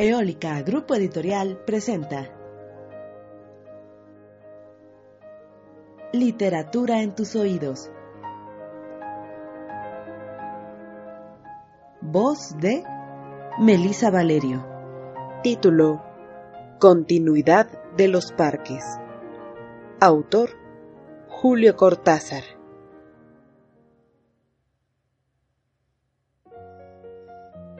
Eólica Grupo Editorial presenta Literatura en tus oídos. Voz de Melisa Valerio. Título Continuidad de los parques. Autor Julio Cortázar.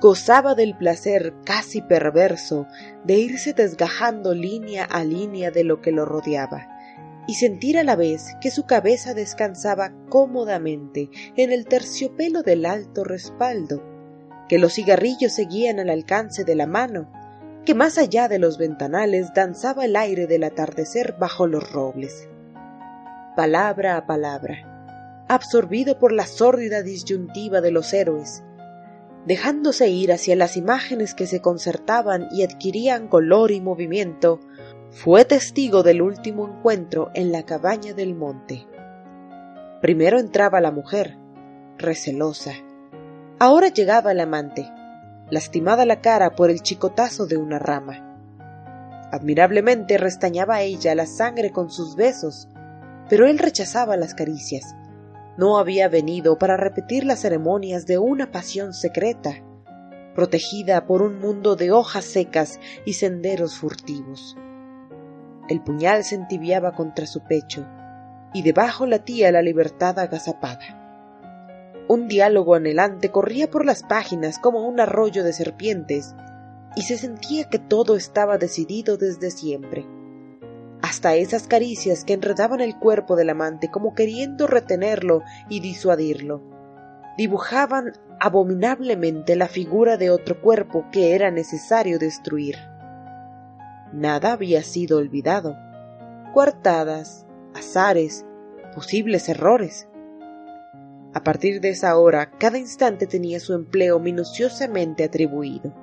gozaba del placer casi perverso de irse desgajando línea a línea de lo que lo rodeaba y sentir a la vez que su cabeza descansaba cómodamente en el terciopelo del alto respaldo, que los cigarrillos seguían al alcance de la mano, que más allá de los ventanales danzaba el aire del atardecer bajo los robles. Palabra a palabra, absorbido por la sórdida disyuntiva de los héroes, dejándose ir hacia las imágenes que se concertaban y adquirían color y movimiento, fue testigo del último encuentro en la cabaña del monte. Primero entraba la mujer, recelosa. Ahora llegaba el amante, lastimada la cara por el chicotazo de una rama. Admirablemente restañaba ella la sangre con sus besos, pero él rechazaba las caricias no había venido para repetir las ceremonias de una pasión secreta, protegida por un mundo de hojas secas y senderos furtivos. El puñal se entibiaba contra su pecho, y debajo latía la libertad agazapada. Un diálogo anhelante corría por las páginas como un arroyo de serpientes, y se sentía que todo estaba decidido desde siempre hasta esas caricias que enredaban el cuerpo del amante como queriendo retenerlo y disuadirlo. Dibujaban abominablemente la figura de otro cuerpo que era necesario destruir. Nada había sido olvidado. Coartadas, azares, posibles errores. A partir de esa hora, cada instante tenía su empleo minuciosamente atribuido.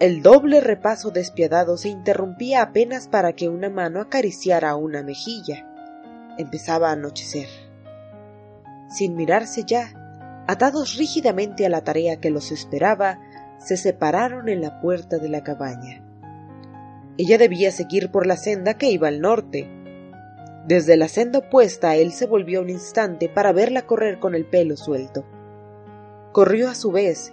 El doble repaso despiadado se interrumpía apenas para que una mano acariciara una mejilla. Empezaba a anochecer. Sin mirarse ya, atados rígidamente a la tarea que los esperaba, se separaron en la puerta de la cabaña. Ella debía seguir por la senda que iba al norte. Desde la senda opuesta él se volvió un instante para verla correr con el pelo suelto. Corrió a su vez,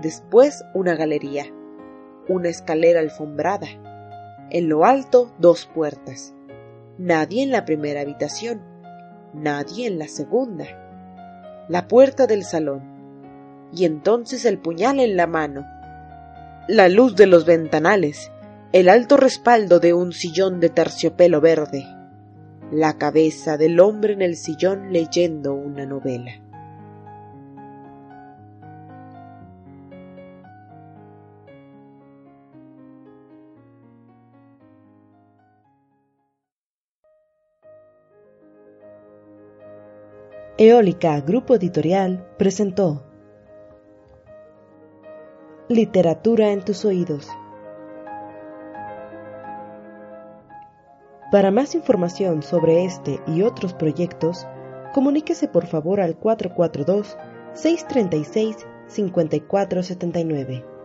después una galería, una escalera alfombrada, en lo alto dos puertas. Nadie en la primera habitación, nadie en la segunda. La puerta del salón, y entonces el puñal en la mano. la luz de los ventanales, el alto respaldo de un sillón de terciopelo verde, la cabeza del hombre en el sillón leyendo una novela. Eólica Grupo Editorial presentó Literatura en tus oídos. Para más información sobre este y otros proyectos, comuníquese por favor al 442-636-5479.